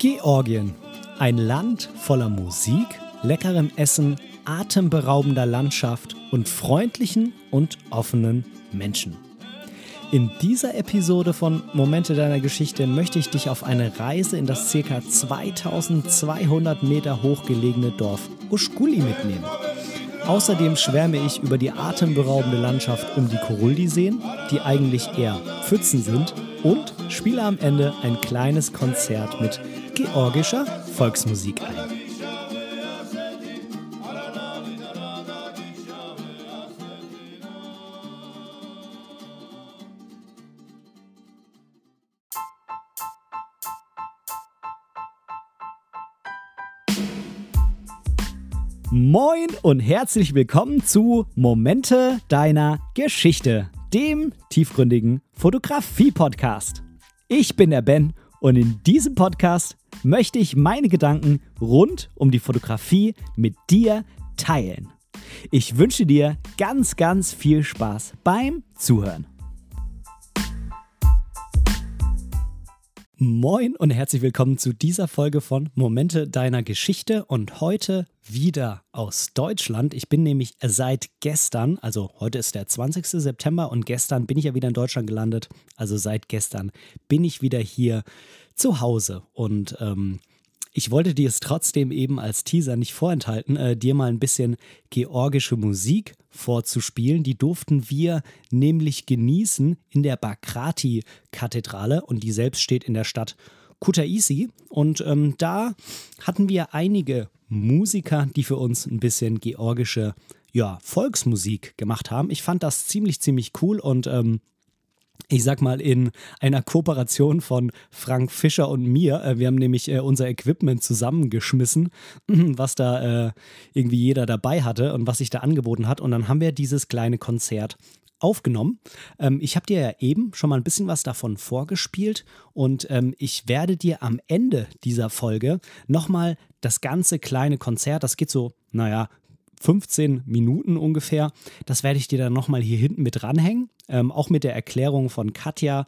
Georgien. Ein Land voller Musik, leckerem Essen, atemberaubender Landschaft und freundlichen und offenen Menschen. In dieser Episode von Momente deiner Geschichte möchte ich dich auf eine Reise in das ca. 2200 Meter hochgelegene Dorf Uschkuli mitnehmen. Außerdem schwärme ich über die atemberaubende Landschaft um die Koruldi-Seen, die eigentlich eher Pfützen sind, und spiele am Ende ein kleines Konzert mit georgischer Volksmusik ein. Moin und herzlich willkommen zu Momente deiner Geschichte, dem tiefgründigen Fotografie-Podcast. Ich bin der Ben und in diesem Podcast möchte ich meine Gedanken rund um die Fotografie mit dir teilen. Ich wünsche dir ganz, ganz viel Spaß beim Zuhören. Moin und herzlich willkommen zu dieser Folge von Momente deiner Geschichte und heute wieder aus Deutschland. Ich bin nämlich seit gestern, also heute ist der 20. September und gestern bin ich ja wieder in Deutschland gelandet. Also seit gestern bin ich wieder hier zu Hause und ähm, ich wollte dir es trotzdem eben als Teaser nicht vorenthalten, äh, dir mal ein bisschen georgische Musik vorzuspielen. Die durften wir nämlich genießen in der Bakrati-Kathedrale und die selbst steht in der Stadt Kutaisi. Und ähm, da hatten wir einige Musiker, die für uns ein bisschen georgische ja, Volksmusik gemacht haben. Ich fand das ziemlich, ziemlich cool und ähm, ich sag mal, in einer Kooperation von Frank Fischer und mir. Äh, wir haben nämlich äh, unser Equipment zusammengeschmissen, was da äh, irgendwie jeder dabei hatte und was sich da angeboten hat. Und dann haben wir dieses kleine Konzert aufgenommen. Ähm, ich habe dir ja eben schon mal ein bisschen was davon vorgespielt und ähm, ich werde dir am Ende dieser Folge nochmal das ganze kleine Konzert, das geht so, naja, 15 Minuten ungefähr. Das werde ich dir dann nochmal hier hinten mit dranhängen. Ähm, auch mit der Erklärung von Katja,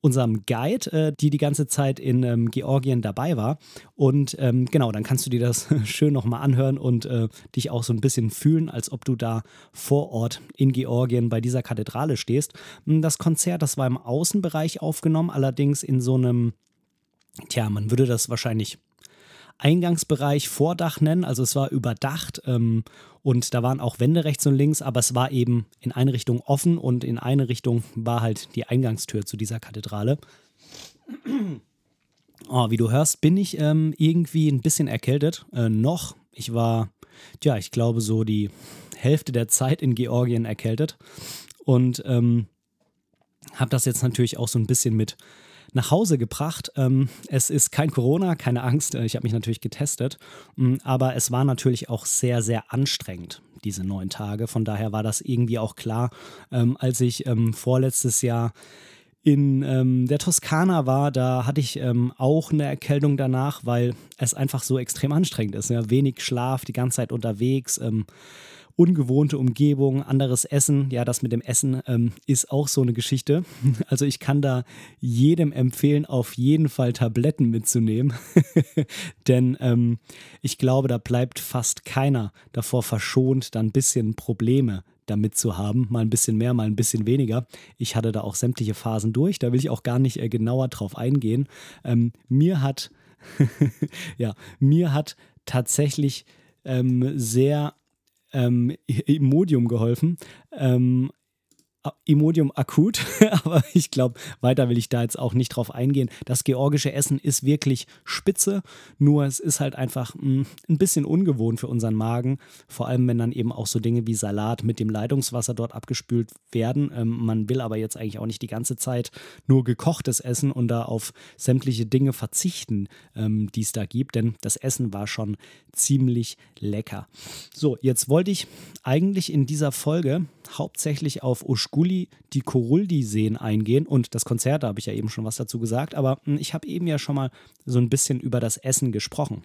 unserem Guide, äh, die die ganze Zeit in ähm, Georgien dabei war. Und ähm, genau, dann kannst du dir das schön nochmal anhören und äh, dich auch so ein bisschen fühlen, als ob du da vor Ort in Georgien bei dieser Kathedrale stehst. Hm, das Konzert, das war im Außenbereich aufgenommen, allerdings in so einem, tja, man würde das wahrscheinlich Eingangsbereich Vordach nennen. Also es war überdacht ähm, und da waren auch Wände rechts und links, aber es war eben in eine Richtung offen und in eine Richtung war halt die Eingangstür zu dieser Kathedrale. Oh, wie du hörst, bin ich ähm, irgendwie ein bisschen erkältet. Äh, noch. Ich war, ja, ich glaube, so die Hälfte der Zeit in Georgien erkältet. Und ähm, habe das jetzt natürlich auch so ein bisschen mit nach Hause gebracht. Ähm, es ist kein Corona, keine Angst. Äh, ich habe mich natürlich getestet. Mm, aber es war natürlich auch sehr, sehr anstrengend diese neun Tage. Von daher war das irgendwie auch klar, ähm, als ich ähm, vorletztes Jahr in ähm, der Toskana war, da hatte ich ähm, auch eine Erkältung danach, weil es einfach so extrem anstrengend ist. Ja? Wenig Schlaf, die ganze Zeit unterwegs. Ähm, ungewohnte Umgebung, anderes Essen. Ja, das mit dem Essen ähm, ist auch so eine Geschichte. Also ich kann da jedem empfehlen, auf jeden Fall Tabletten mitzunehmen. Denn ähm, ich glaube, da bleibt fast keiner davor verschont, da ein bisschen Probleme damit zu haben. Mal ein bisschen mehr, mal ein bisschen weniger. Ich hatte da auch sämtliche Phasen durch. Da will ich auch gar nicht äh, genauer drauf eingehen. Ähm, mir hat, ja, mir hat tatsächlich ähm, sehr ähm, Imodium geholfen. Ähm, Imodium akut, aber ich glaube, weiter will ich da jetzt auch nicht drauf eingehen. Das georgische Essen ist wirklich spitze, nur es ist halt einfach mh, hm, ein bisschen ungewohnt für unseren Magen, vor allem wenn dann eben auch so Dinge wie Salat mit dem Leitungswasser dort abgespült werden. Ähm, man will aber jetzt eigentlich auch nicht die ganze Zeit nur gekochtes Essen und da auf sämtliche Dinge verzichten, ähm, die es da gibt, denn das Essen war schon ziemlich lecker. So, jetzt wollte ich eigentlich in dieser Folge hauptsächlich auf Uschguli, die Koruldi-Seen eingehen und das Konzert, da habe ich ja eben schon was dazu gesagt, aber hm, ich habe eben ja schon mal so ein bisschen über das Essen gesprochen.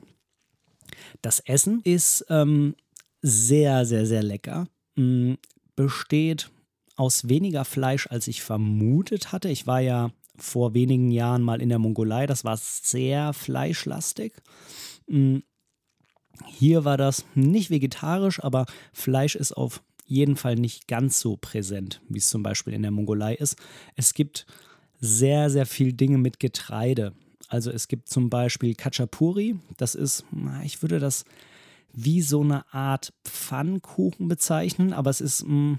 Das Essen ist ähm, sehr, sehr, sehr lecker. Ähm, besteht aus weniger Fleisch, als ich vermutet hatte. Ich war ja vor wenigen Jahren mal in der Mongolei. Das war sehr fleischlastig. Mm, hier war das nicht vegetarisch, aber Fleisch ist auf jeden Fall nicht ganz so präsent, wie es zum Beispiel in der Mongolei ist. Es gibt sehr, sehr viel Dinge mit Getreide. Also es gibt zum Beispiel Kachapuri. Das ist, ich würde das wie so eine Art Pfannkuchen bezeichnen, aber es ist, mm,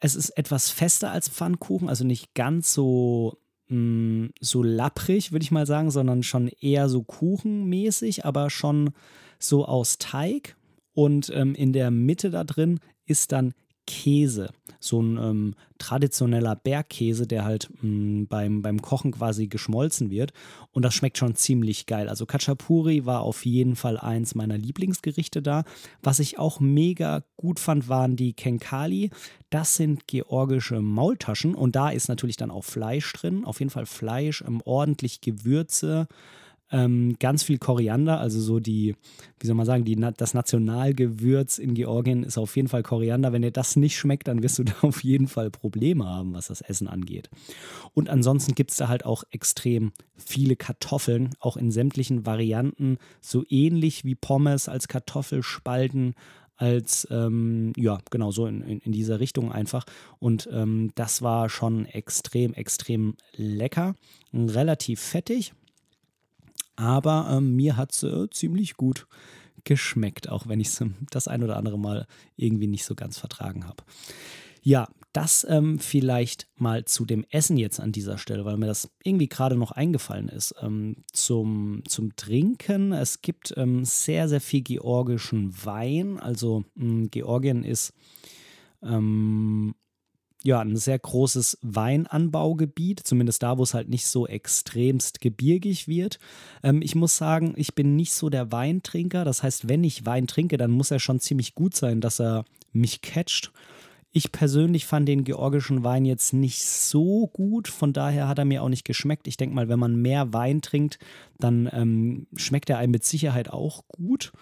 es ist etwas fester als Pfannkuchen, also nicht ganz so mm, so lapprig, würde ich mal sagen, sondern schon eher so kuchenmäßig, aber schon so aus Teig. Und ähm, in der Mitte da drin ist dann Käse. So ein ähm, traditioneller Bergkäse, der halt mh, mm, beim, beim Kochen quasi geschmolzen wird. Und das schmeckt schon ziemlich geil. Also Kachapuri war auf jeden Fall eins meiner Lieblingsgerichte da. Was ich auch mega gut fand, waren die Kenkali. Das sind georgische Maultaschen. Und da ist natürlich dann auch Fleisch drin. Auf jeden Fall Fleisch, ähm, ordentlich Gewürze. Ähm, ganz viel Koriander, also so die, wie soll man sagen, die, das Nationalgewürz in Georgien ist auf jeden Fall Koriander. Wenn dir das nicht schmeckt, dann wirst du da auf jeden Fall Probleme haben, was das Essen angeht. Und ansonsten gibt es da halt auch extrem viele Kartoffeln, auch in sämtlichen Varianten, so ähnlich wie Pommes als Kartoffelspalten, als, ähm, ja, genau so in, in, in, dieser Richtung einfach. Und ähm, das war schon extrem, extrem lecker, relativ fettig aber ähm, mir hat es äh, ziemlich gut geschmeckt, auch wenn ich es das ein oder andere Mal irgendwie nicht so ganz vertragen habe. Ja, das ähm, vielleicht mal zu dem Essen jetzt an dieser Stelle, weil mir das irgendwie gerade noch eingefallen ist. Ähm, zum, zum Trinken, es gibt ähm, sehr, sehr viel georgischen Wein. Also mh, Georgien ist ähm, ja, ein sehr großes Weinanbaugebiet, zumindest da, wo es halt nicht so extremst gebirgig wird. Ähm, ich muss sagen, ich bin nicht so der Weintrinker. Das heißt, wenn ich Wein trinke, dann muss er schon ziemlich gut sein, dass er mich catcht. Ich persönlich fand den georgischen Wein jetzt nicht so gut, von daher hat er mir auch nicht geschmeckt. Ich denke mal, wenn man mehr Wein trinkt, dann ähm, schmeckt er einem mit Sicherheit auch gut,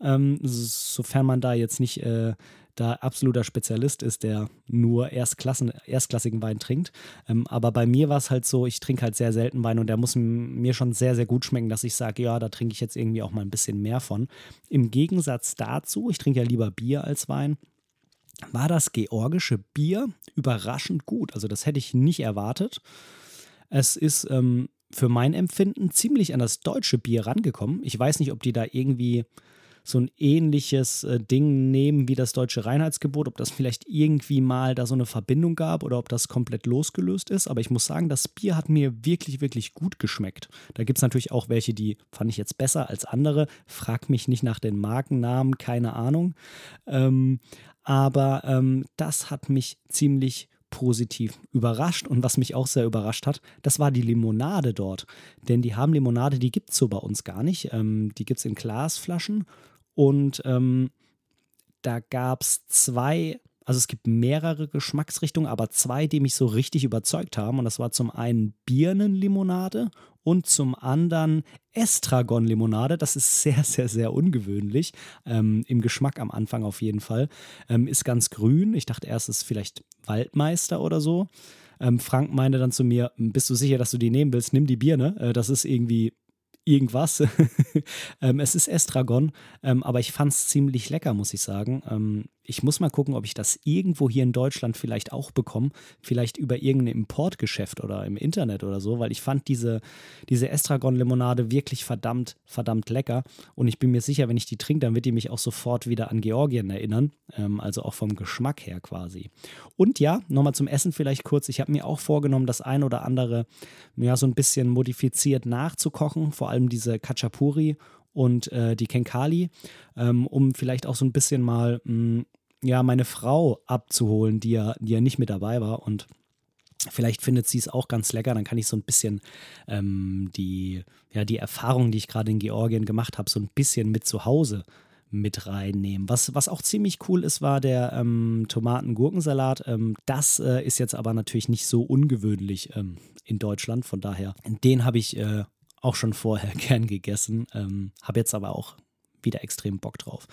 ähm, sofern man da jetzt nicht äh, da absoluter Spezialist ist, der nur Erstklassen, erstklassigen Wein trinkt. Ähm, aber bei mir war es halt so, ich trinke halt sehr selten Wein und der muss mir schon sehr, sehr gut schmecken, dass ich sage, ja, da trinke ich jetzt irgendwie auch mal ein bisschen mehr von. Im Gegensatz dazu, ich trinke ja lieber Bier als Wein, war das georgische Bier überraschend gut. Also das hätte ich nicht erwartet. Es ist ähm, für mein Empfinden ziemlich an das deutsche Bier rangekommen. Ich weiß nicht, ob die da irgendwie so ein ähnliches äh, Ding nehmen wie das deutsche Reinheitsgebot, ob das vielleicht irgendwie mal da so eine Verbindung gab oder ob das komplett losgelöst ist. Aber ich muss sagen, das Bier hat mir wirklich, wirklich gut geschmeckt. Da gibt es natürlich auch welche, die fand ich jetzt besser als andere. Frag mich nicht nach den Markennamen, keine Ahnung. Ähm, aber ähm, das hat mich ziemlich positiv überrascht. Und was mich auch sehr überrascht hat, das war die Limonade dort. Denn die haben Limonade, die gibt es so bei uns gar nicht. Ähm, die gibt es in Glasflaschen und ähm, da gab es zwei, also es gibt mehrere Geschmacksrichtungen, aber zwei, die mich so richtig überzeugt haben. Und das war zum einen Birnenlimonade und zum anderen Estragon-Limonade. Das ist sehr, sehr, sehr ungewöhnlich. Ähm, Im Geschmack am Anfang auf jeden Fall. Ähm, ist ganz grün. Ich dachte erst, es ist vielleicht Waldmeister oder so. Ähm, Frank meinte dann zu mir: Bist du sicher, dass du die nehmen willst? Nimm die Birne. Äh, das ist irgendwie irgendwas. ähm, es ist Estragon, ähm, aber ich fand es ziemlich lecker, muss ich sagen. Ich muss mal gucken, ob ich das irgendwo hier in Deutschland vielleicht auch bekomme. Vielleicht über irgendein Importgeschäft oder im Internet oder so, weil ich fand diese, diese Estragon-Limonade wirklich verdammt, verdammt lecker. Und ich bin mir sicher, wenn ich die trinke, dann wird die mich auch sofort wieder an Georgien erinnern. Ähm, also auch vom Geschmack her quasi. Und ja, nochmal zum Essen vielleicht kurz. Ich habe mir auch vorgenommen, das ein oder andere ja, so ein bisschen modifiziert nachzukochen. Vor allem diese Kachapuri und äh, die Kenkali, ähm, um vielleicht auch so ein bisschen mal mh, mm, ja, meine Frau abzuholen, die ja, die ja nicht mit dabei war und Vielleicht findet sie es auch ganz lecker, dann kann ich so ein bisschen ähm, die, ja, die Erfahrung, die ich gerade in Georgien gemacht habe, so ein bisschen mit zu Hause mit reinnehmen. Was, was auch ziemlich cool ist, war der ähm, Tomaten-Gurkensalat. Ähm, das äh, ist jetzt aber natürlich nicht so ungewöhnlich ähm, in Deutschland. Von daher, den habe ich äh, auch schon vorher gern gegessen. Ähm, habe jetzt aber auch wieder extrem Bock drauf.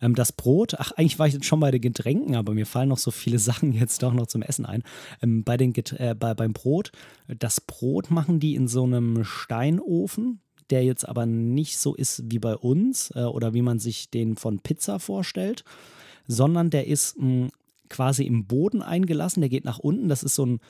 Ähm, das Brot, ach, eigentlich war ich jetzt schon bei den Getränken, aber mir fallen noch so viele Sachen jetzt doch noch zum Essen ein. Ähm, bei den äh, bei, beim Brot, das Brot machen die in so einem Steinofen, der jetzt aber nicht so ist wie bei uns äh, oder wie man sich den von Pizza vorstellt, sondern der ist mh, hm, quasi im Boden eingelassen, der geht nach unten, das ist so ein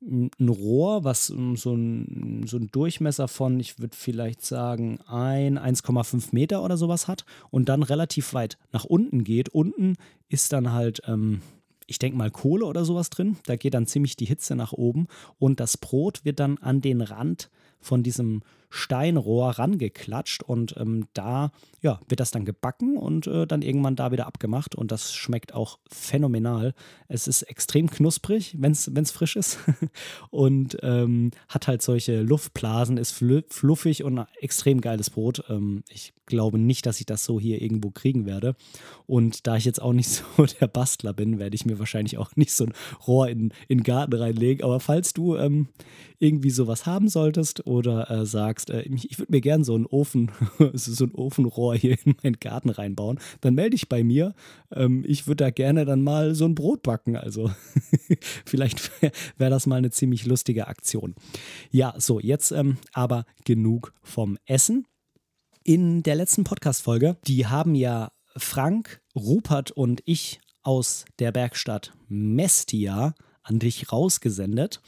ein Rohr, was ähm, so ein, so ein Durchmesser von, ich würde vielleicht sagen, ein, 1,5 Meter oder sowas hat und dann relativ weit nach unten geht. Unten ist dann halt, ähm, ich denke mal, Kohle oder sowas drin. Da geht dann ziemlich die Hitze nach oben und das Brot wird dann an den Rand von diesem Steinrohr rangeklatscht und ähm, da ja, wird das dann gebacken und äh, dann irgendwann da wieder abgemacht und das schmeckt auch phänomenal. Es ist extrem knusprig, wenn es frisch ist und ähm, hat halt solche Luftblasen, ist fluffig und extrem geiles Brot. Ähm, ich glaube nicht, dass ich das so hier irgendwo kriegen werde und da ich jetzt auch nicht so der Bastler bin, werde ich mir wahrscheinlich auch nicht so ein Rohr in, in den Garten reinlegen, aber falls du ähm, irgendwie sowas haben solltest oder äh, sagst, sagst, äh, ich, ich würde mir gerne so einen Ofen, so ein Ofenrohr hier in meinen Garten reinbauen, dann melde dich bei mir. Ähm, ich würde da gerne dann mal so ein Brot backen. Also vielleicht wäre wär das mal eine ziemlich lustige Aktion. Ja, so, jetzt ähm, aber genug vom Essen. In der letzten Podcast-Folge, die haben ja Frank, Rupert und ich aus der Bergstadt Mestia an dich rausgesendet.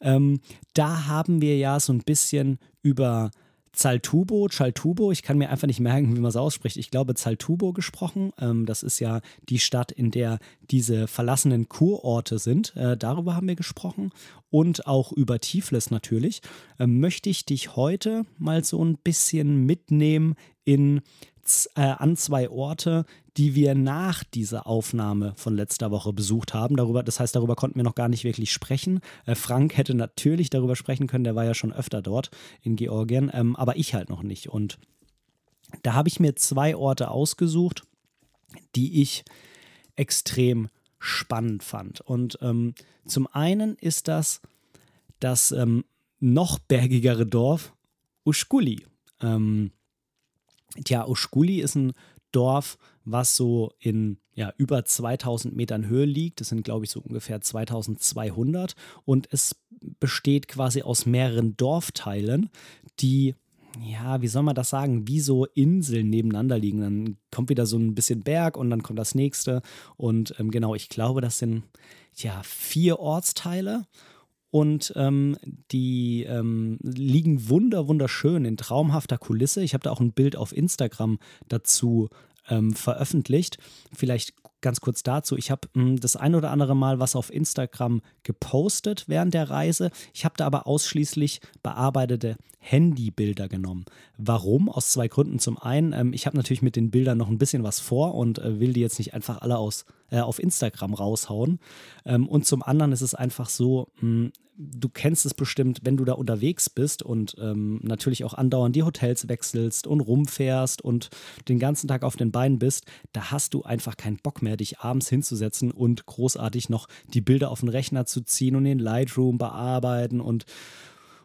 Ähm, da haben wir ja so ein bisschen über Zaltubo, Chaltubo, ich kann mir einfach nicht merken, wie man es ausspricht. Ich glaube Zaltubo gesprochen. Ähm, das ist ja die Stadt, in der diese verlassenen Kurorte sind. Äh, darüber haben wir gesprochen. Und auch über Tiflis natürlich. Ähm, möchte ich dich heute mal so ein bisschen mitnehmen in äh, an zwei Orte, die wir nach dieser Aufnahme von letzter Woche besucht haben. Darüber, das heißt, darüber konnten wir noch gar nicht wirklich sprechen. Äh, Frank hätte natürlich darüber sprechen können, der war ja schon öfter dort in Georgien, ähm, aber ich halt noch nicht. Und da habe ich mir zwei Orte ausgesucht, die ich extrem spannend fand. Und ähm, zum einen ist das das ähm, noch bergigere Dorf Uschkuli. Ähm, tja, Uschkuli ist ein Dorf, was so in ja, über 2000 Metern Höhe liegt. Das sind, glaube ich, so ungefähr 2200. Und es besteht quasi aus mehreren Dorfteilen, die ja, wie soll man das sagen, wie so Inseln nebeneinander liegen. Dann kommt wieder so ein bisschen Berg und dann kommt das nächste. Und ähm, genau, ich glaube, das sind ja vier Ortsteile. Und ähm, die ähm, liegen wunder, wunderschön in traumhafter Kulisse. Ich habe da auch ein Bild auf Instagram dazu ähm, veröffentlicht. Vielleicht ganz kurz dazu. Ich habe hm, das ein oder andere Mal was auf Instagram gepostet während der Reise. Ich habe da aber ausschließlich bearbeitete Handybilder genommen. Warum? Aus zwei Gründen. Zum einen, ähm, ich habe natürlich mit den Bildern noch ein bisschen was vor und äh, will die jetzt nicht einfach alle aus, äh, auf Instagram raushauen. Ähm, und zum anderen ist es einfach so, mh, hm, du kennst es bestimmt, wenn du da unterwegs bist und ähm, natürlich auch andauernd die Hotels wechselst und rumfährst und den ganzen Tag auf den Beinen bist, da hast du einfach keinen Bock mehr, dich abends hinzusetzen und großartig noch die Bilder auf den Rechner zu ziehen und den Lightroom bearbeiten und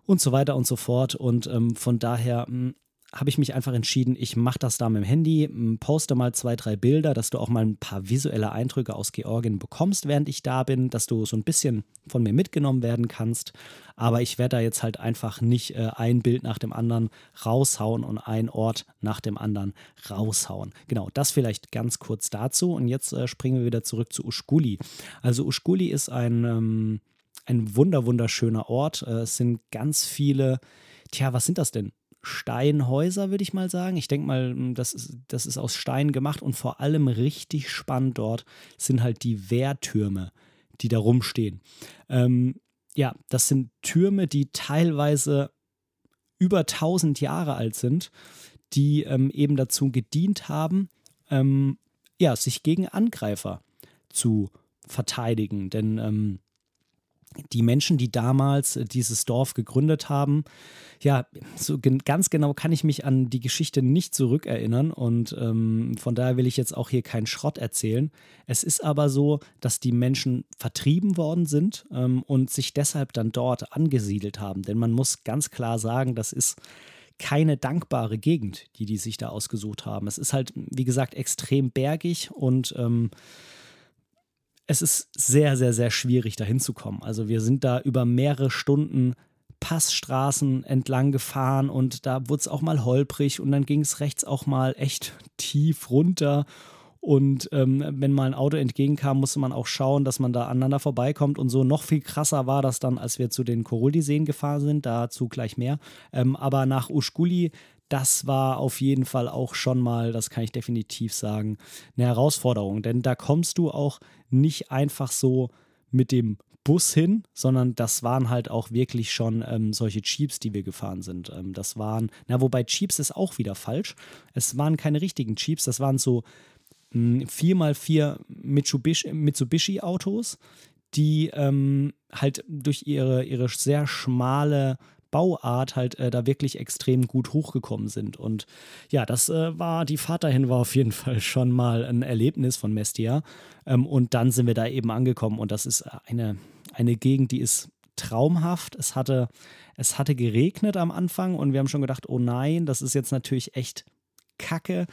und so weiter und so fort. Und ähm, von daher hm, habe ich mich einfach entschieden, ich mache das da mit dem Handy, poste mal zwei, drei Bilder, dass du auch mal ein paar visuelle Eindrücke aus Georgien bekommst, während ich da bin, dass du so ein bisschen von mir mitgenommen werden kannst. Aber ich werde da jetzt halt einfach nicht äh, ein Bild nach dem anderen raushauen und ein Ort nach dem anderen raushauen. Genau, das vielleicht ganz kurz dazu. Und jetzt äh, springen wir wieder zurück zu Uschkuli. Also Uschkuli ist ein, ähm, ein wunder, wunderschöner Ort. Äh, es sind ganz viele, tja, was sind das denn? Steinhäuser, würde ich mal sagen. Ich denke mal, hm, das ist, das ist aus Stein gemacht und vor allem richtig spannend dort sind halt die Wehrtürme, die da rumstehen. Ähm, ja, das sind Türme, die teilweise über 1000 Jahre alt sind, die ähm, eben dazu gedient haben, ähm, ja, sich gegen Angreifer zu verteidigen. Denn ähm, die Menschen, die damals äh, dieses Dorf gegründet haben, ja, so ganz genau kann ich mich an die Geschichte nicht zurückerinnern und ähm, von daher will ich jetzt auch hier keinen Schrott erzählen. Es ist aber so, dass die Menschen vertrieben worden sind ähm, und sich deshalb dann dort angesiedelt haben. Denn man muss ganz klar sagen, das ist keine dankbare Gegend, die die sich da ausgesucht haben. Es ist halt, wie gesagt, extrem bergig und ähm, es ist sehr, sehr, sehr schwierig, da hinzukommen. Also wir sind da über mehrere Stunden Passstraßen entlang gefahren und da wurde es auch mal holprig und dann ging es rechts auch mal echt tief runter. Und ähm, wenn mal ein Auto entgegenkam, musste man auch schauen, dass man da aneinander vorbeikommt. Und so noch viel krasser war das dann, als wir zu den Koruldi-Seen gefahren sind. Dazu gleich mehr. Ähm, aber nach Uschkuli, das war auf jeden Fall auch schon mal, das kann ich definitiv sagen, eine Herausforderung. Denn da kommst du auch nicht einfach so mit dem Bus hin, sondern das waren halt auch wirklich schon ähm, solche Jeeps, die wir gefahren sind. Ähm, das waren, na, wobei Jeeps ist auch wieder falsch. Es waren keine richtigen Jeeps, das waren so 4x4 Mitsubishi, Mitsubishi Autos, die ähm, halt durch ihre, ihre sehr schmale Bauart halt äh, da wirklich extrem gut hochgekommen sind. Und ja, das äh, war, die Fahrt dahin war auf jeden Fall schon mal ein Erlebnis von Mestia. Ähm, und dann sind wir da eben angekommen und das ist eine, eine Gegend, die ist traumhaft. Es hatte, es hatte geregnet am Anfang und wir haben schon gedacht, oh nein, das ist jetzt natürlich echt kacke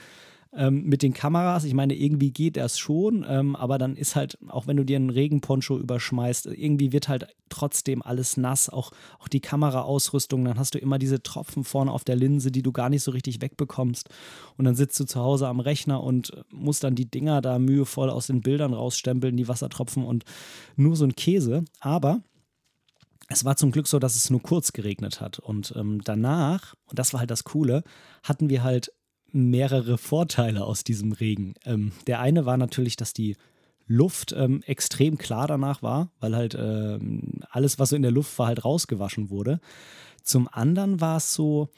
ähm, mit den Kameras. Ich meine, irgendwie geht das schon, ähm, aber dann ist halt, auch wenn du dir einen Regenponcho überschmeißt, irgendwie wird halt trotzdem alles nass, auch, auch die Kameraausrüstung. Dann hast du immer diese Tropfen vorne auf der Linse, die du gar nicht so richtig wegbekommst. Und dann sitzt du zu Hause am Rechner und musst dann die Dinger da mühevoll aus den Bildern rausstempeln, die Wassertropfen und nur so ein Käse. Aber es war zum Glück so, dass es nur kurz geregnet hat. Und ähm, danach, und das war halt das Coole, hatten wir halt mehrere Vorteile aus diesem Regen. Ähm, der eine war natürlich, dass die Luft ähm, extrem klar danach war, weil halt ähm, alles, was so in der Luft war, halt rausgewaschen wurde. Zum anderen war es so,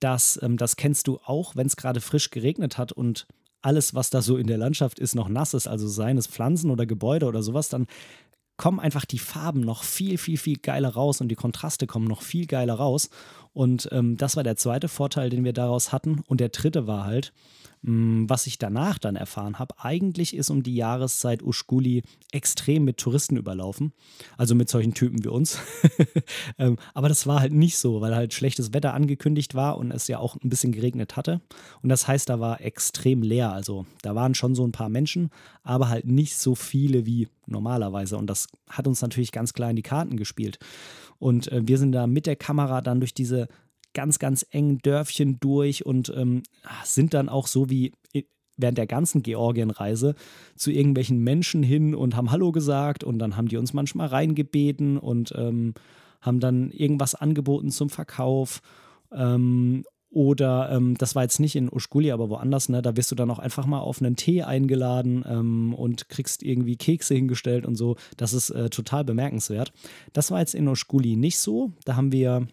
dass, ähm, das kennst du auch, wenn es gerade frisch geregnet hat und alles, was da so in der Landschaft ist, noch nass ist, also seien es Pflanzen oder Gebäude oder sowas, dann kommen einfach die Farben noch viel, viel, viel geiler raus und die Kontraste kommen noch viel geiler raus. Und ähm, das war der zweite Vorteil, den wir daraus hatten. Und der dritte war halt, was ich danach dann erfahren habe, eigentlich ist um die Jahreszeit Uschkuli extrem mit Touristen überlaufen. Also mit solchen Typen wie uns. Ähm, aber das war halt nicht so, weil halt schlechtes Wetter angekündigt war und es ja auch ein bisschen geregnet hatte. Und das heißt, da war extrem leer. Also da waren schon so ein paar Menschen, aber halt nicht so viele wie normalerweise. Und das hat uns natürlich ganz klar in die Karten gespielt. Und äh, wir sind da mit der Kamera dann durch diese ganz, ganz engen Dörfchen durch und ähm, sind dann auch so wie während der ganzen Georgienreise zu irgendwelchen Menschen hin und haben Hallo gesagt und dann haben die uns manchmal reingebeten und ähm, haben dann irgendwas angeboten zum Verkauf. Ähm, oder ähm, das war jetzt nicht in Uschkuli, aber woanders, ne? Da wirst du dann auch einfach mal auf einen Tee eingeladen ähm, und kriegst irgendwie Kekse hingestellt und so. Das ist äh, total bemerkenswert. Das war jetzt in Uschkuli nicht so. Da haben wir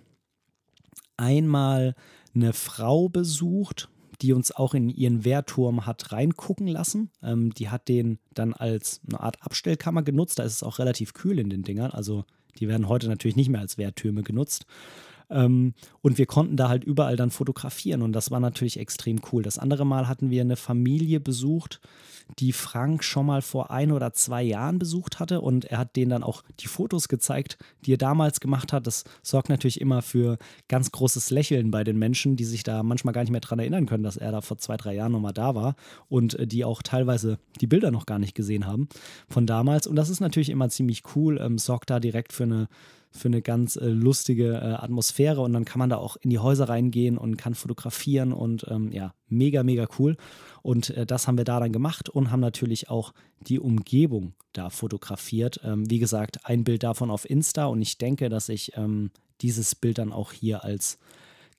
einmal eine Frau besucht, die uns auch in ihren Wehrturm hat reingucken lassen. Ähm, die hat den dann als eine Art Abstellkammer genutzt. Da ist es auch relativ kühl in den Dingern. Also die werden heute natürlich nicht mehr als Wehrtürme genutzt. Ähm, und wir konnten da halt überall dann fotografieren und das war natürlich extrem cool. Das andere Mal hatten wir eine Familie besucht, die Frank schon mal vor ein oder zwei Jahren besucht hatte und er hat denen dann auch die Fotos gezeigt, die er damals gemacht hat. Das sorgt natürlich immer für ganz großes Lächeln bei den Menschen, die sich da manchmal gar nicht mehr dran erinnern können, dass er da vor zwei, drei Jahren nochmal da war und äh, die auch teilweise die Bilder noch gar nicht gesehen haben von damals. Und das ist natürlich immer ziemlich cool, ähm, sorgt da direkt für eine für eine ganz äh, lustige äh, Atmosphäre und dann kann man da auch in die Häuser reingehen und kann fotografieren und ähm, ja, mega, mega cool. Und äh, das haben wir da dann gemacht und haben natürlich auch die Umgebung da fotografiert. Ähm, wie gesagt, ein Bild davon auf Insta und ich denke, dass ich ähm, dieses Bild dann auch hier als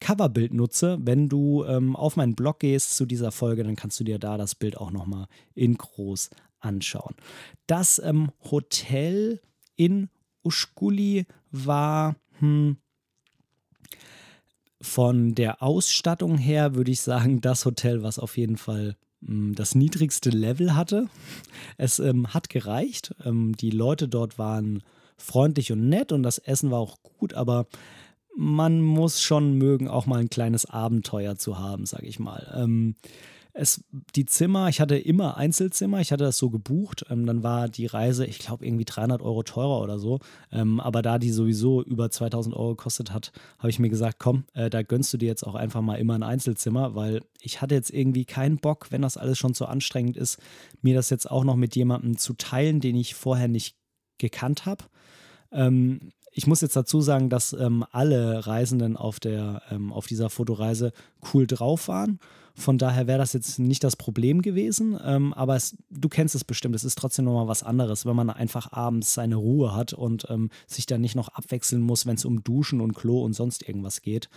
Coverbild nutze. Wenn du ähm, auf meinen Blog gehst zu dieser Folge, dann kannst du dir da das Bild auch nochmal in groß anschauen. Das ähm, Hotel in Uschkuli war hm, von der Ausstattung her, würde ich sagen, das Hotel, was auf jeden Fall hm, das niedrigste Level hatte. Es ähm, hat gereicht. Ähm, die Leute dort waren freundlich und nett und das Essen war auch gut, aber man muss schon mögen, auch mal ein kleines Abenteuer zu haben, sage ich mal. Ähm, es, die Zimmer, ich hatte immer Einzelzimmer, ich hatte das so gebucht. Ähm, dann war die Reise, ich glaube, irgendwie 300 Euro teurer oder so. Ähm, aber da die sowieso über 2000 Euro gekostet hat, habe ich mir gesagt, komm, äh, da gönnst du dir jetzt auch einfach mal immer ein Einzelzimmer, weil ich hatte jetzt irgendwie keinen Bock, wenn das alles schon so anstrengend ist, mir das jetzt auch noch mit jemandem zu teilen, den ich vorher nicht gekannt habe. Ähm, ich muss jetzt dazu sagen, dass ähm, alle Reisenden auf, der, ähm, auf dieser Fotoreise cool drauf waren von daher wäre das jetzt nicht das Problem gewesen, ähm, aber es, du kennst es bestimmt. Es ist trotzdem nochmal was anderes, wenn man einfach abends seine Ruhe hat und ähm, sich dann nicht noch abwechseln muss, wenn es um Duschen und Klo und sonst irgendwas geht.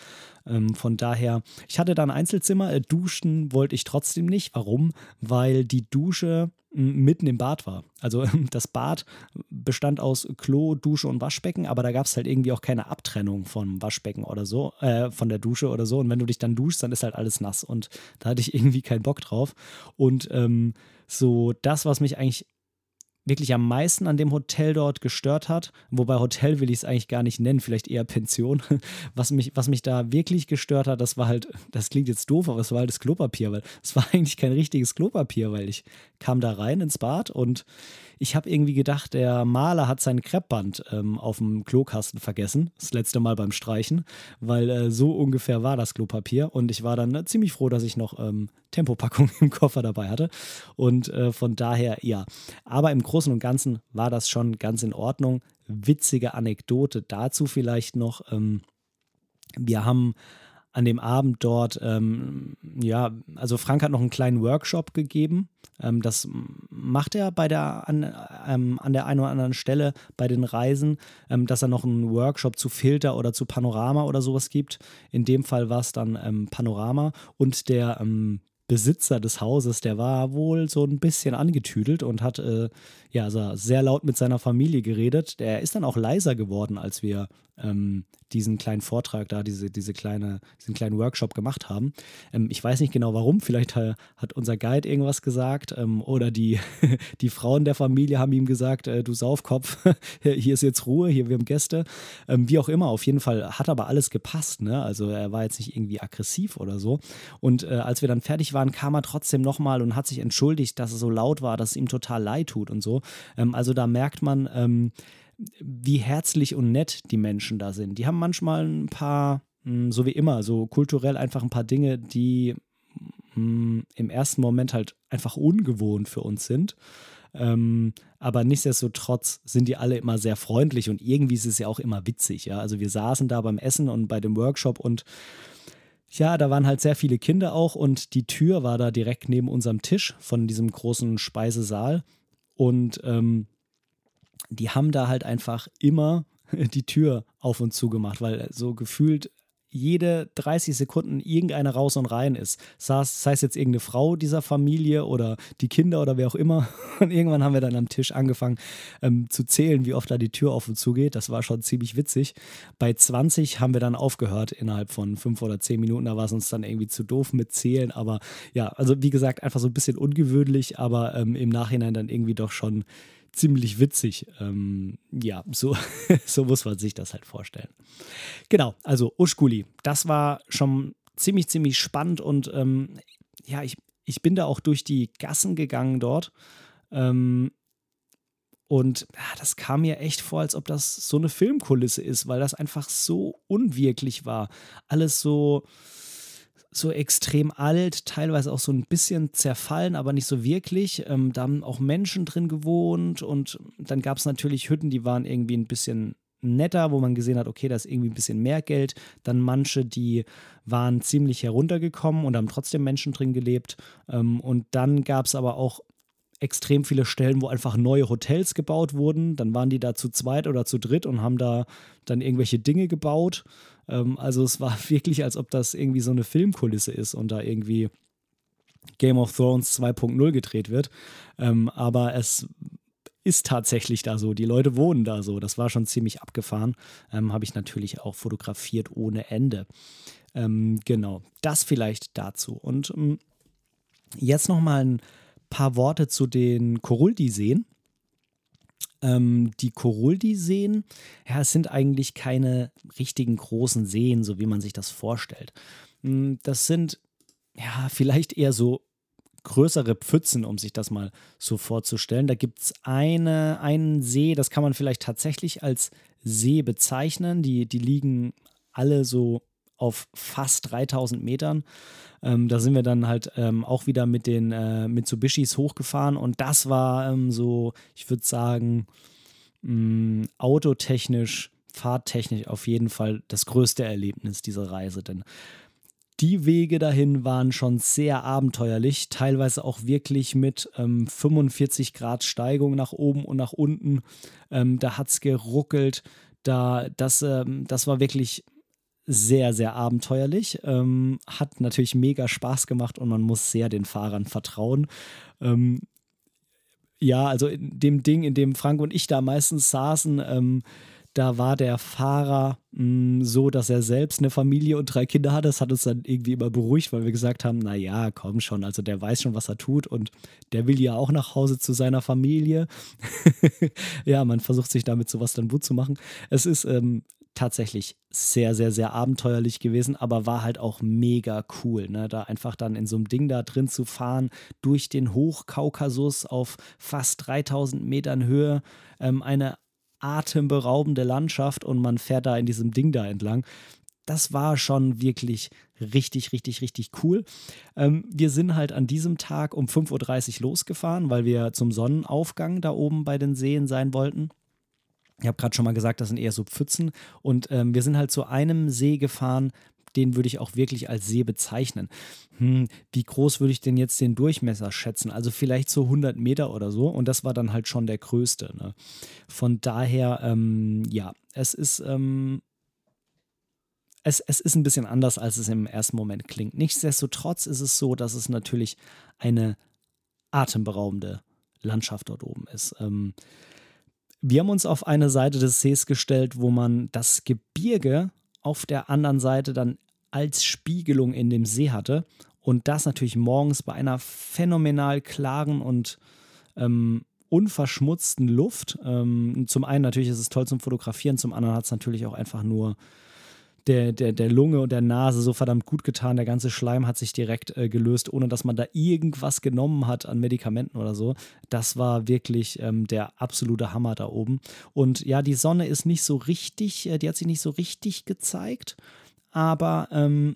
Ähm, von daher, ich hatte da ein Einzelzimmer, äh, duschen wollte ich trotzdem nicht. Warum? Weil die Dusche mitten im Bad war. Also das Bad bestand aus Klo, Dusche und Waschbecken, aber da gab es halt irgendwie auch keine Abtrennung vom Waschbecken oder so, äh, von der Dusche oder so. Und wenn du dich dann duschst, dann ist halt alles nass. Und da hatte ich irgendwie keinen Bock drauf. Und ähm, so das, was mich eigentlich wirklich am meisten an dem Hotel dort gestört hat, wobei Hotel will ich es eigentlich gar nicht nennen, vielleicht eher Pension, was mich, was mich da wirklich gestört hat, das war halt, das klingt jetzt doof, aber es war halt das Klopapier, weil es war eigentlich kein richtiges Klopapier, weil ich kam da rein ins Bad und ich habe irgendwie gedacht, der Maler hat sein Kreppband ähm, auf dem Klokasten vergessen, das letzte Mal beim Streichen, weil äh, so ungefähr war das Klopapier und ich war dann äh, ziemlich froh, dass ich noch ähm, Tempopackung im Koffer dabei hatte und äh, von daher ja. Aber im Großen und Ganzen war das schon ganz in Ordnung. Witzige Anekdote dazu vielleicht noch. Ähm, wir haben an dem Abend dort, ähm, ja, also Frank hat noch einen kleinen Workshop gegeben. Ähm, das macht er bei der, an, ähm, an der einen oder anderen Stelle bei den Reisen, ähm, dass er noch einen Workshop zu Filter oder zu Panorama oder sowas gibt. In dem Fall war es dann ähm, Panorama und der ähm, Besitzer des Hauses, der war wohl so ein bisschen angetüdelt und hat äh, ja also sehr laut mit seiner Familie geredet. Der ist dann auch leiser geworden, als wir ähm, diesen kleinen Vortrag da, diese, diese kleine, diesen kleinen Workshop gemacht haben. Ähm, ich weiß nicht genau warum, vielleicht äh, hat unser Guide irgendwas gesagt ähm, oder die, die Frauen der Familie haben ihm gesagt, äh, du Saufkopf, hier ist jetzt Ruhe, hier wir haben Gäste. Ähm, wie auch immer, auf jeden Fall hat aber alles gepasst. Ne? Also er war jetzt nicht irgendwie aggressiv oder so. Und äh, als wir dann fertig waren, kam er trotzdem nochmal und hat sich entschuldigt, dass es so laut war, dass es ihm total leid tut und so. Ähm, also da merkt man, ähm, wie herzlich und nett die Menschen da sind. Die haben manchmal ein paar, hm, so wie immer, so kulturell einfach ein paar Dinge, die hm, im ersten Moment halt einfach ungewohnt für uns sind. Ähm, aber nichtsdestotrotz sind die alle immer sehr freundlich und irgendwie ist es ja auch immer witzig. Ja? Also wir saßen da beim Essen und bei dem Workshop und ja, da waren halt sehr viele Kinder auch und die Tür war da direkt neben unserem Tisch von diesem großen Speisesaal. Und ähm, die haben da halt einfach immer die Tür auf und zu gemacht, weil so gefühlt jede 30 Sekunden irgendeine raus und rein ist. Sei es jetzt irgendeine Frau dieser Familie oder die Kinder oder wer auch immer. Und irgendwann haben wir dann am Tisch angefangen ähm, zu zählen, wie oft da die Tür auf und zu geht. Das war schon ziemlich witzig. Bei 20 haben wir dann aufgehört innerhalb von fünf oder zehn Minuten. Da war es uns dann irgendwie zu doof mit Zählen. Aber ja, also wie gesagt, einfach so ein bisschen ungewöhnlich, aber ähm, im Nachhinein dann irgendwie doch schon ziemlich witzig. Ähm, ja, so, so muss man sich das halt vorstellen. Genau, also Uschkuli, das war schon ziemlich, ziemlich spannend und ähm, ja, ich, ich bin da auch durch die Gassen gegangen dort. Ähm, und ja, das kam mir echt vor, als ob das so eine Filmkulisse ist, weil das einfach so unwirklich war. Alles so, so extrem alt, teilweise auch so ein bisschen zerfallen, aber nicht so wirklich. Ähm, da haben auch Menschen drin gewohnt und dann gab es natürlich Hütten, die waren irgendwie ein bisschen netter, wo man gesehen hat, okay, da ist irgendwie ein bisschen mehr Geld. Dann manche, die waren ziemlich heruntergekommen und haben trotzdem Menschen drin gelebt. Ähm, und dann gab es aber auch extrem viele Stellen, wo einfach neue Hotels gebaut wurden. Dann waren die da zu zweit oder zu dritt und haben da dann irgendwelche Dinge gebaut. Ähm, also es war wirklich, als ob das irgendwie so eine Filmkulisse ist und da irgendwie Game of Thrones 2.0 gedreht wird. Ähm, aber es ist tatsächlich da so. Die Leute wohnen da so. Das war schon ziemlich abgefahren. Ähm, Habe ich natürlich auch fotografiert ohne Ende. Ähm, genau, das vielleicht dazu. Und ähm, jetzt noch mal ein paar Worte zu den Koruldi-Seen. Ähm, die Koruldi-Seen, ja, es sind eigentlich keine richtigen großen Seen, so wie man sich das vorstellt. Hm, das sind ja vielleicht eher so größere Pfützen, um sich das mal so vorzustellen. Da gibt es eine, einen See, das kann man vielleicht tatsächlich als See bezeichnen. Die, die liegen alle so auf fast 3000 Metern. Ähm, da sind wir dann halt ähm, auch wieder mit den äh, Mitsubishis hochgefahren und das war ähm, so, ich würde sagen, mh, mm, autotechnisch, fahrtechnisch auf jeden Fall das größte Erlebnis dieser Reise. Denn die Wege dahin waren schon sehr abenteuerlich, teilweise auch wirklich mit ähm, 45 Grad Steigung nach oben und nach unten. Ähm, da hat es geruckelt. Da, das, ähm, das war wirklich sehr, sehr abenteuerlich. Ähm, hat natürlich mega Spaß gemacht und man muss sehr den Fahrern vertrauen. Ähm, ja, also in dem Ding, in dem Frank und ich da meistens saßen, ähm, da war der Fahrer mh, mm, so, dass er selbst eine Familie und drei Kinder hat. Das hat uns dann irgendwie immer beruhigt, weil wir gesagt haben, na ja, komm schon, also der weiß schon, was er tut und der will ja auch nach Hause zu seiner Familie. ja, man versucht sich damit sowas dann gut zu machen. Es ist ähm, tatsächlich sehr, sehr, sehr abenteuerlich gewesen, aber war halt auch mega cool, ne? da einfach dann in so einem Ding da drin zu fahren, durch den Hochkaukasus auf fast 3000 Metern Höhe, ähm, eine atemberaubende Landschaft und man fährt da in diesem Ding da entlang. Das war schon wirklich richtig, richtig, richtig cool. Ähm, wir sind halt an diesem Tag um 5.30 Uhr losgefahren, weil wir zum Sonnenaufgang da oben bei den Seen sein wollten. Ich habe gerade schon mal gesagt, das sind eher so Pfützen. Und ähm, wir sind halt zu einem See gefahren, den würde ich auch wirklich als See bezeichnen. Hm, wie groß würde ich denn jetzt den Durchmesser schätzen? Also vielleicht so 100 Meter oder so. Und das war dann halt schon der größte. Ne? Von daher, ähm, ja, es ist, ähm, es, es ist ein bisschen anders, als es im ersten Moment klingt. Nichtsdestotrotz ist es so, dass es natürlich eine atemberaubende Landschaft dort oben ist. Ähm, wir haben uns auf eine Seite des Sees gestellt, wo man das Gebirge auf der anderen Seite dann als Spiegelung in dem See hatte. Und das natürlich morgens bei einer phänomenal klaren und ähm, unverschmutzten Luft. Ähm, zum einen natürlich ist es toll zum Fotografieren, zum anderen hat es natürlich auch einfach nur der, der, der Lunge und der Nase so verdammt gut getan. Der ganze Schleim hat sich direkt äh, gelöst, ohne dass man da irgendwas genommen hat an Medikamenten oder so. Das war wirklich ähm, der absolute Hammer da oben. Und ja, die Sonne ist nicht so richtig, äh, die hat sich nicht so richtig gezeigt, aber ähm,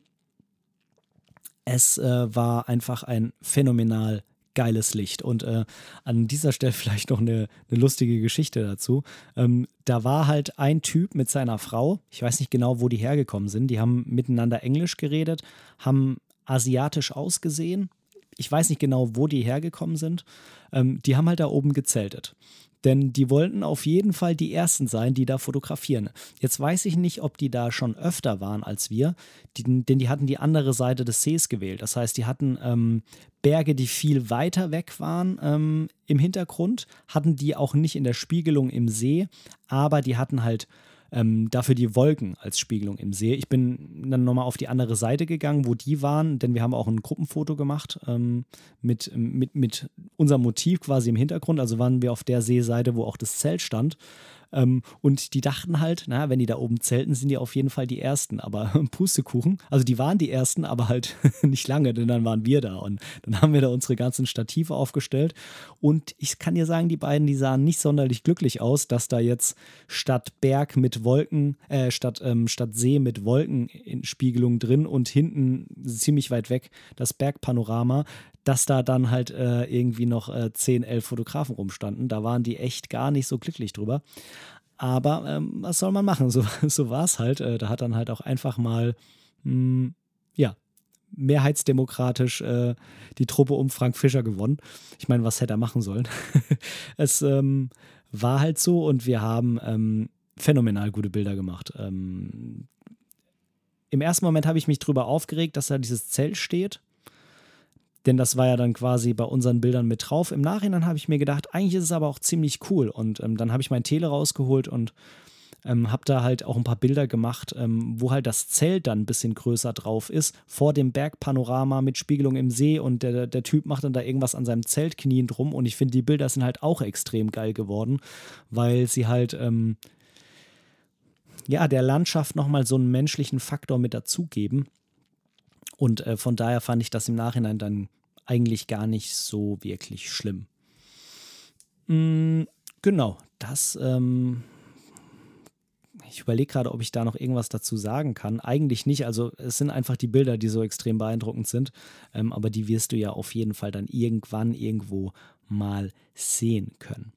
es äh, war einfach ein phänomenal geiles Licht. Und äh, an dieser Stelle vielleicht noch eine, eine lustige Geschichte dazu. Ähm, da war halt ein Typ mit seiner Frau, ich weiß nicht genau, wo die hergekommen sind, die haben miteinander Englisch geredet, haben asiatisch ausgesehen. Ich weiß nicht genau, wo die hergekommen sind. Ähm, die haben halt da oben gezeltet. Denn die wollten auf jeden Fall die Ersten sein, die da fotografieren. Jetzt weiß ich nicht, ob die da schon öfter waren als wir, die, denn die hatten die andere Seite des Sees gewählt. Das heißt, die hatten ähm, Berge, die viel weiter weg waren ähm, im Hintergrund, hatten die auch nicht in der Spiegelung im See, aber die hatten halt ähm, dafür die Wolken als Spiegelung im See. Ich bin dann nochmal auf die andere Seite gegangen, wo die waren, denn wir haben auch ein Gruppenfoto gemacht ähm, mit, mit, mit unserem Motiv quasi im Hintergrund. Also waren wir auf der Seeseite, wo auch das Zelt stand. Ähm, und die dachten halt, na, wenn die da oben zelten, sind die auf jeden Fall die Ersten. Aber Pustekuchen, also die waren die Ersten, aber halt nicht lange, denn dann waren wir da. Und dann haben wir da unsere ganzen Stative aufgestellt. Und ich kann dir sagen, die beiden, die sahen nicht sonderlich glücklich aus, dass da jetzt statt Berg mit Wolken, äh, statt, ähm, statt See mit Spiegelung drin und hinten ziemlich weit weg das Bergpanorama, dass da dann halt äh, irgendwie noch äh, 10, 11 Fotografen rumstanden. Da waren die echt gar nicht so glücklich drüber. Aber ähm, was soll man machen? So, so war es halt. Äh, da hat dann halt auch einfach mal, mh, hm, ja, mehrheitsdemokratisch äh, die Truppe um Frank Fischer gewonnen. Ich meine, was hätte er machen sollen? es ähm, war halt so und wir haben ähm, phänomenal gute Bilder gemacht. Ähm, Im ersten Moment habe ich mich darüber aufgeregt, dass da dieses Zelt steht denn das war ja dann quasi bei unseren Bildern mit drauf. Im Nachhinein habe ich mir gedacht, eigentlich ist es aber auch ziemlich cool. Und ähm, dann habe ich mein Tele rausgeholt und ähm, habe da halt auch ein paar Bilder gemacht, ähm, wo halt das Zelt dann ein bisschen größer drauf ist, vor dem Bergpanorama mit Spiegelung im See und der, der Typ macht dann da irgendwas an seinem Zelt kniend rum und ich finde, die Bilder sind halt auch extrem geil geworden, weil sie halt, ähm, ja, der Landschaft nochmal so einen menschlichen Faktor mit dazugeben und äh, von daher fand ich das im Nachhinein dann eigentlich gar nicht so wirklich schlimm. Mm, genau, das. Ähm, ich überlege gerade, ob ich da noch irgendwas dazu sagen kann. Eigentlich nicht. Also es sind einfach die Bilder, die so extrem beeindruckend sind. Ähm, aber die wirst du ja auf jeden Fall dann irgendwann irgendwo mal sehen können.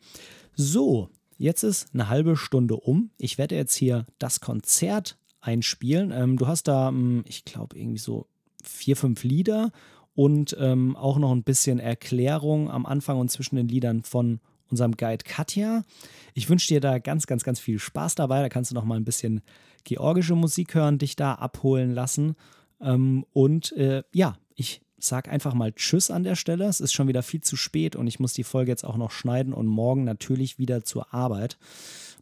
So, jetzt ist eine halbe Stunde um. Ich werde jetzt hier das Konzert einspielen. Ähm, du hast da, hm, ich glaube, irgendwie so vier, fünf Lieder und ähm, auch noch ein bisschen Erklärung am Anfang und zwischen den Liedern von unserem Guide Katja. Ich wünsche dir da ganz, ganz, ganz viel Spaß dabei. Da kannst du noch mal ein bisschen georgische Musik hören, dich da abholen lassen. Ähm, und äh, ja, ich sag einfach mal Tschüss an der Stelle. Es ist schon wieder viel zu spät und ich muss die Folge jetzt auch noch schneiden und morgen natürlich wieder zur Arbeit.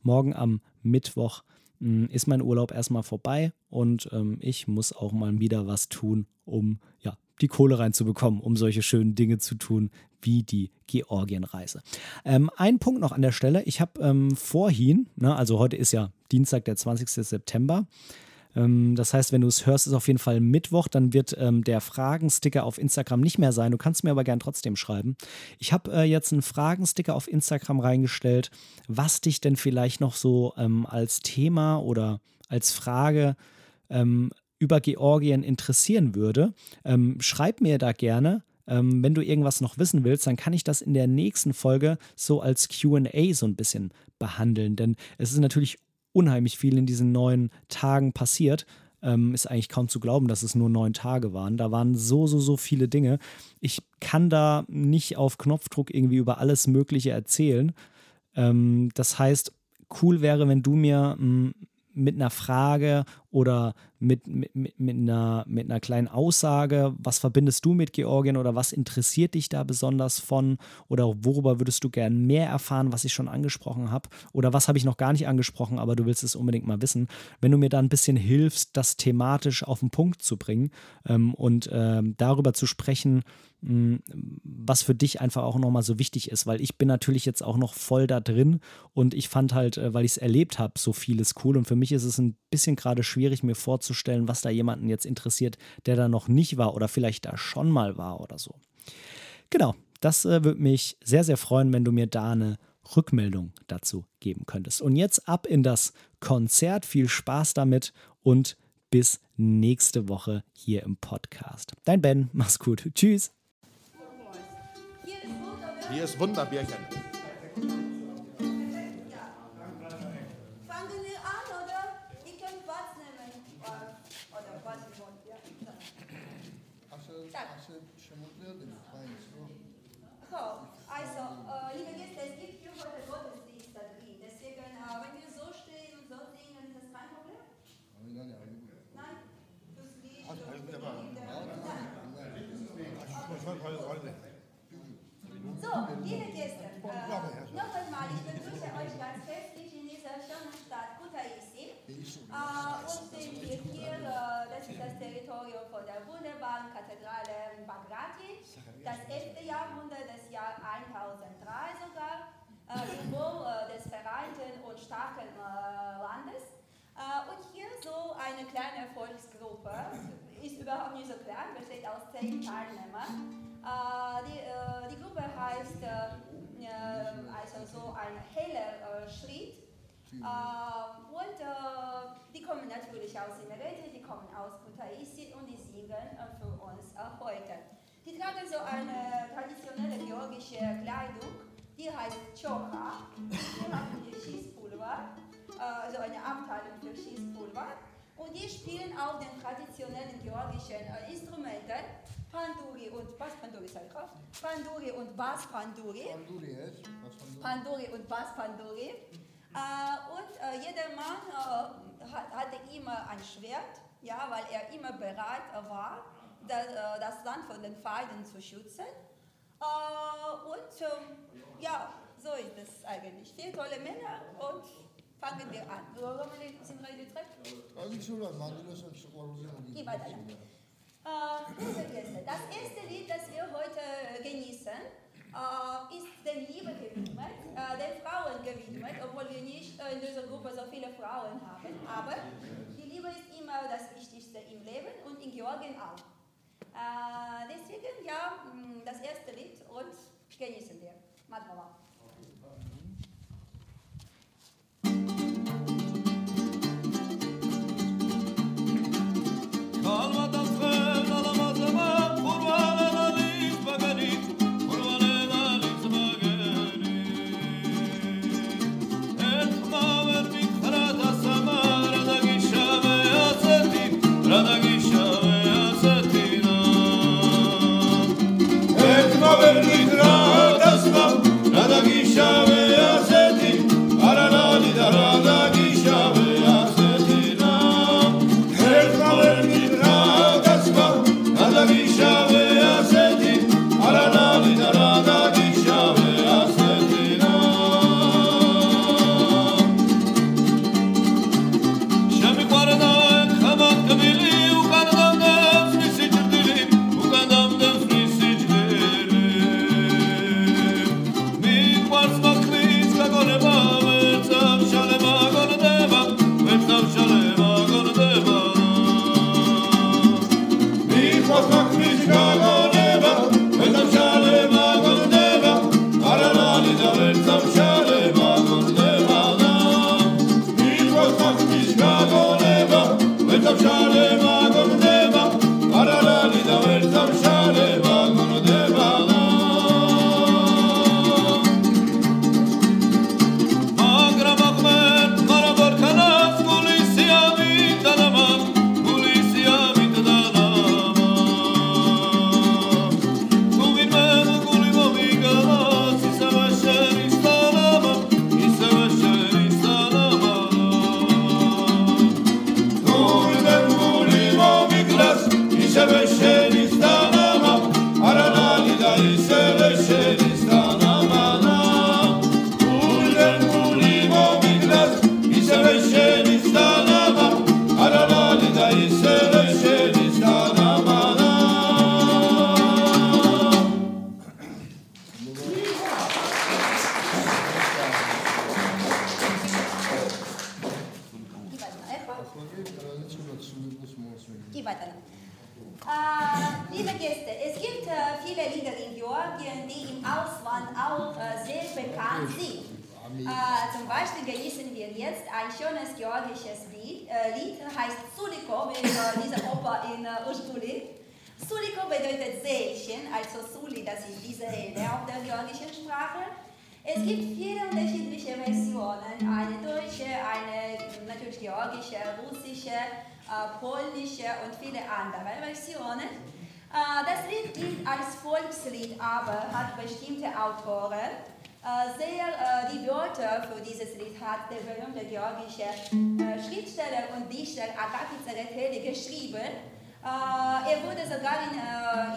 Morgen am Mittwoch ist mein Urlaub erstmal vorbei und ähm, ich muss auch mal wieder was tun, um ja, die Kohle reinzubekommen, um solche schönen Dinge zu tun wie die Georgienreise. Ähm, ein Punkt noch an der Stelle. Ich habe ähm, vorhin, ne, also heute ist ja Dienstag, der 20. September, ähm, das heißt, wenn du es hörst, ist auf jeden Fall Mittwoch. Dann wird ähm, der Fragensticker auf Instagram nicht mehr sein. Du kannst mir aber gern trotzdem schreiben. Ich habe äh, jetzt einen Fragensticker auf Instagram reingestellt, was dich denn vielleicht noch so ähm, als Thema oder als Frage ähm, über Georgien interessieren würde. Ähm, schreib mir da gerne. Ähm, wenn du irgendwas noch wissen willst, dann kann ich das in der nächsten Folge so als QA so ein bisschen behandeln. Denn es ist natürlich unheimlich viel in diesen neun Tagen passiert. Ähm, ist eigentlich kaum zu glauben, dass es nur neun Tage waren. Da waren so, so, so viele Dinge. Ich kann da nicht auf Knopfdruck irgendwie über alles Mögliche erzählen. Ähm, das heißt, cool wäre, wenn du mir mh, mm, mit einer Frage oder mit, mit, mit, mit, einer, mit einer kleinen Aussage, was verbindest du mit Georgien oder was interessiert dich da besonders von oder worüber würdest du gern mehr erfahren, was ich schon angesprochen habe oder was habe ich noch gar nicht angesprochen, aber du willst es unbedingt mal wissen. Wenn du mir da ein bisschen hilfst, das thematisch auf den Punkt zu bringen ähm, und ähm, darüber zu sprechen, was für dich einfach auch nochmal so wichtig ist, weil ich bin natürlich jetzt auch noch voll da drin und ich fand halt, äh, weil ich es erlebt habe, so vieles cool und für mich ist es ein bisschen gerade schwierig, mir vorzustellen, was da jemanden jetzt interessiert, der da noch nicht war oder vielleicht da schon mal war oder so. Genau, das äh, würde mich sehr, sehr freuen, wenn du mir da eine Rückmeldung dazu geben könntest. Und jetzt ab in das Konzert. Viel Spaß damit und bis nächste Woche hier im Podcast. Dein Ben, mach's gut. Tschüss. Hier ist Wunderbärchen. Fangen wir an, oder? Ich kann Platz nehmen. Oder was ich wollte. Ja. Tak. So, also, äh, liebe Gäste, es gibt hier heute Gottesdienst da drin. Deswegen, äh, wenn wir so stehen und so singen, ist das kein Problem? Nein? Das Lied und die Lieder. So, liebe Gäste, äh, noch einmal, ich begrüße euch ganz herzlich in dieser schönen Stadt Kutaisi. Äh, und sind wir hier, äh, das ist das Territorium von der wunderbaren Kathedrale Bagrati, das 11. Jahrhundert, das Jahr 1003 sogar, äh, Symbol äh, des vereinten und starken äh, Landes. Äh, und hier so eine kleine Volksgruppe, ist überhaupt nicht so klein, besteht aus zehn Teilnehmern. Äh, die, äh, die Gruppe heißt äh, also so ein heller Schritt. und die kommen natürlich aus Imereti, die kommen aus Kutaisi und die singen für uns heute. Die tragen so eine traditionelle georgische Kleidung, die heißt Choka. Die haben hier Schießpulver, also eine Abteilung für Schießpulver. Und die spielen auch den traditionellen georgischen Instrumenten. Panduri und Bass Panduri sei drauf. Panduri und Bass Panduri. Panduri ist. Panduri und Bass Panduri. Äh, und äh, jeder Mann äh, hatte immer ein Schwert, ja, weil er immer bereit war, das, äh, das Land von den Feinden zu schützen. Äh, und ähm, ja, so ist es eigentlich. Vier tolle Männer und fangen wir an. Das erste Lied, das wir heute genießen, äh, ist den Liebe gewidmet, den Frauen gewidmet, obwohl wir nicht in dieser Gruppe so viele Frauen haben. Aber die Liebe ist immer das Wichtigste im Leben und in Georgien auch. Äh, deswegen, ja, mm, das erste Lied und genießen wir. Madhava. Kalmadan Fröhlich. Äh, polnische und viele andere Versionen. Äh, das Lied gilt als Volkslied, aber hat bestimmte Autoren äh, sehr die Wörter für dieses Lied hat der berühmte georgische Schriftsteller und Dichter Akaki Tsereteli geschrieben. Er wurde sogar in,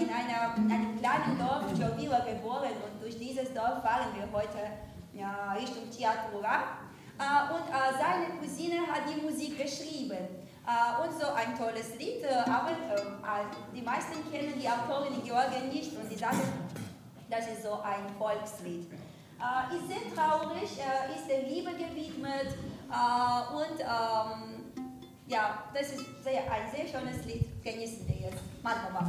in, einer, in einem kleinen Dorf Jovila geboren und durch dieses Dorf fahren wir heute Richtung Tiatura. Und seine Cousine hat die Musik geschrieben. Äh, und so ein tolles Lied, äh, aber ähm, die meisten kennen die Autorin in Georgien nicht und sie sagen, das ist so ein Volkslied. Äh, ist sehr traurig, äh, ist der Liebe gewidmet und ähm, ja, das ist sehr, ein sehr schönes Lied, genießen wir jetzt. Manchmal.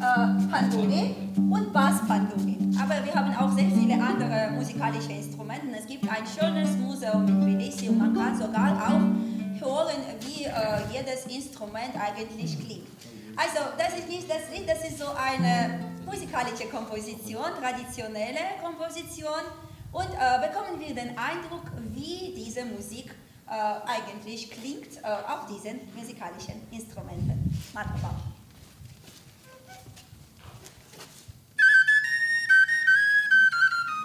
Äh, Panduri und Bass-Panduri. Aber wir haben auch sehr viele andere musikalische Instrumente. Es gibt ein schönes Museum in Tbilisi und man kann sogar auch hören, wie äh, jedes Instrument eigentlich klingt. Also, das ist nicht das Lied, das ist so eine musikalische Komposition, traditionelle Komposition. Und äh, bekommen wir den Eindruck, wie diese Musik äh, eigentlich klingt äh, auf diesen musikalischen Instrumenten. Marco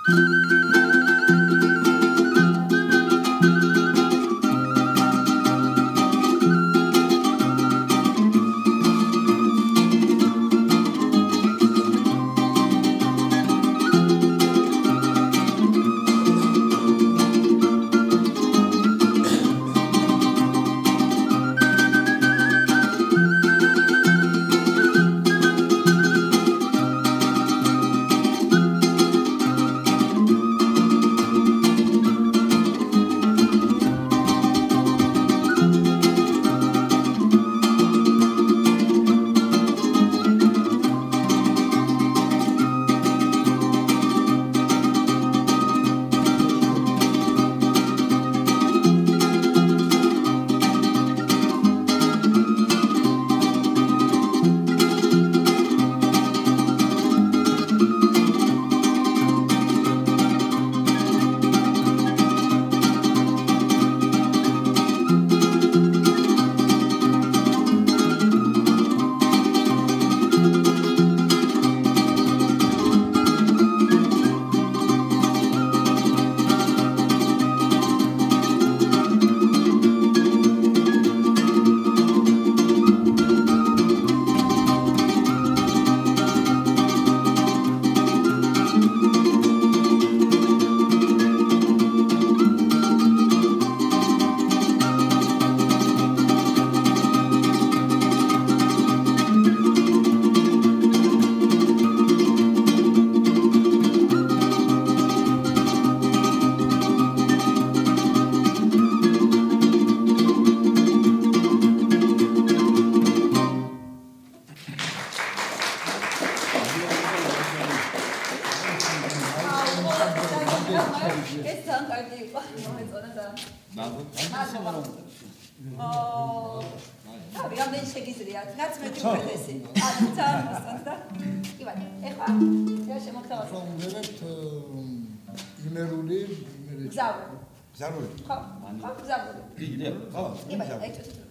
Gestern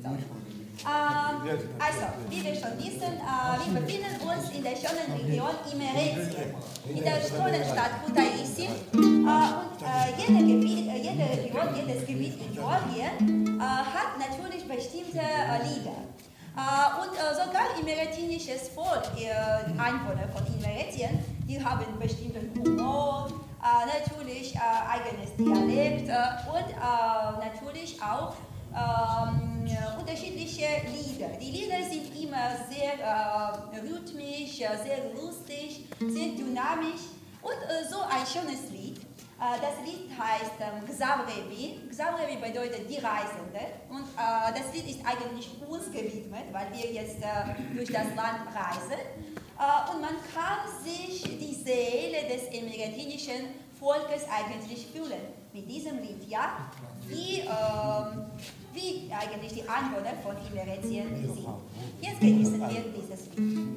sauber. Ähm, also, wie wir schon wissen, äh, wir befinden uns in der schönen Region Imeretien, in der schönen Stadt Kutaisi. Äh, und äh, jede, Gebiet, jede Region, jedes Gebiet in Georgien hat natürlich bestimmte Lieder. Und sogar imeretinisches Volk, die Einwohner von Imeretien, die haben bestimmten Humor, natürlich eigenes Dialekt und natürlich auch ähm, äh, unterschiedliche Lieder. Die Lieder sind immer sehr äh, rhythmisch, äh, sehr lustig, sehr dynamisch und äh, so ein schönes Lied. Äh, das Lied heißt ähm, Xavrevi. Xavrevi bedeutet die Reisende und äh, das Lied ist eigentlich uns gewidmet, weil wir jetzt äh, durch das Land reisen. Und man kann sich die Seele des emiratinischen Volkes eigentlich fühlen mit diesem Lied, ja? Wie, ähm, wie eigentlich die Einwohner von Imeretien sind. Jetzt genießen wir dieses Lied.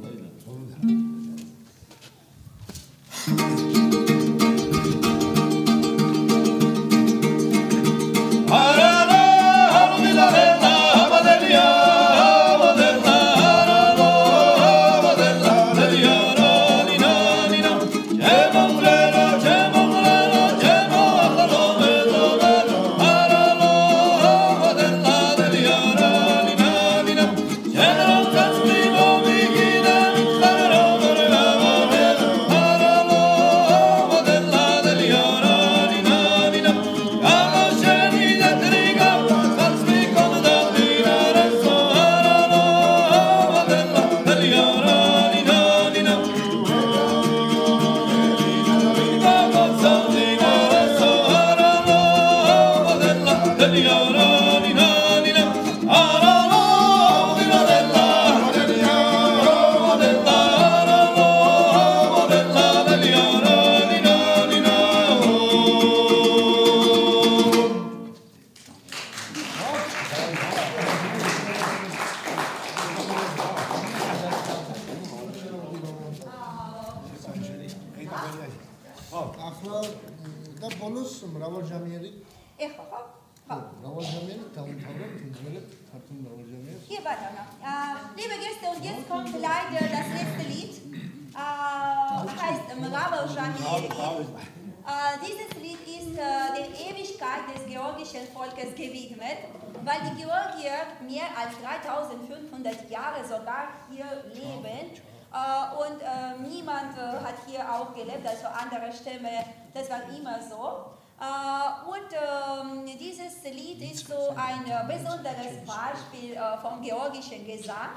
Und äh, niemand äh, hat hier auch gelebt, also andere Stämme, das war immer so. Äh, und ähm, dieses Lied ist so ein äh, besonderes Beispiel äh, vom georgischen Gesang.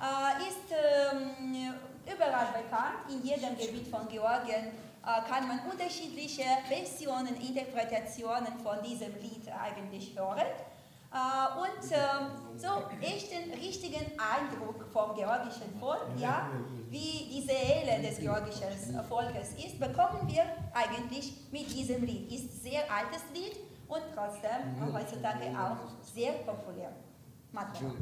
Äh, ist ähm, überall bekannt, in jedem Gebiet von Georgien äh, kann man unterschiedliche Versionen, Interpretationen von diesem Lied eigentlich hören. Äh, und ähm, so echten, richtigen Eindruck vom georgischen Volk, ja, wie die Seele des georgischen Volkes ist, bekommen wir eigentlich mit diesem Lied. Ist sehr altes Lied und trotzdem heutzutage auch sehr populär. Matera.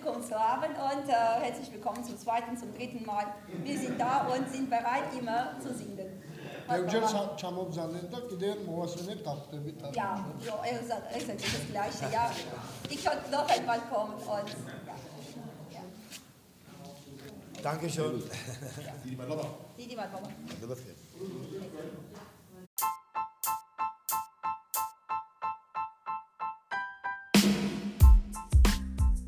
Konsularabend und äh, herzlich willkommen zum zweiten, zum dritten Mal. Wir sind da und sind bereit, immer zu singen. Devcel Ja, so, exakt, das Gleiche. Ja, ich könnte noch einmal kommen und ja. ja. Dankeschön. Ja. Didi Malbaba. Didi Malbaba.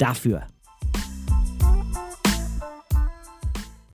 dafür.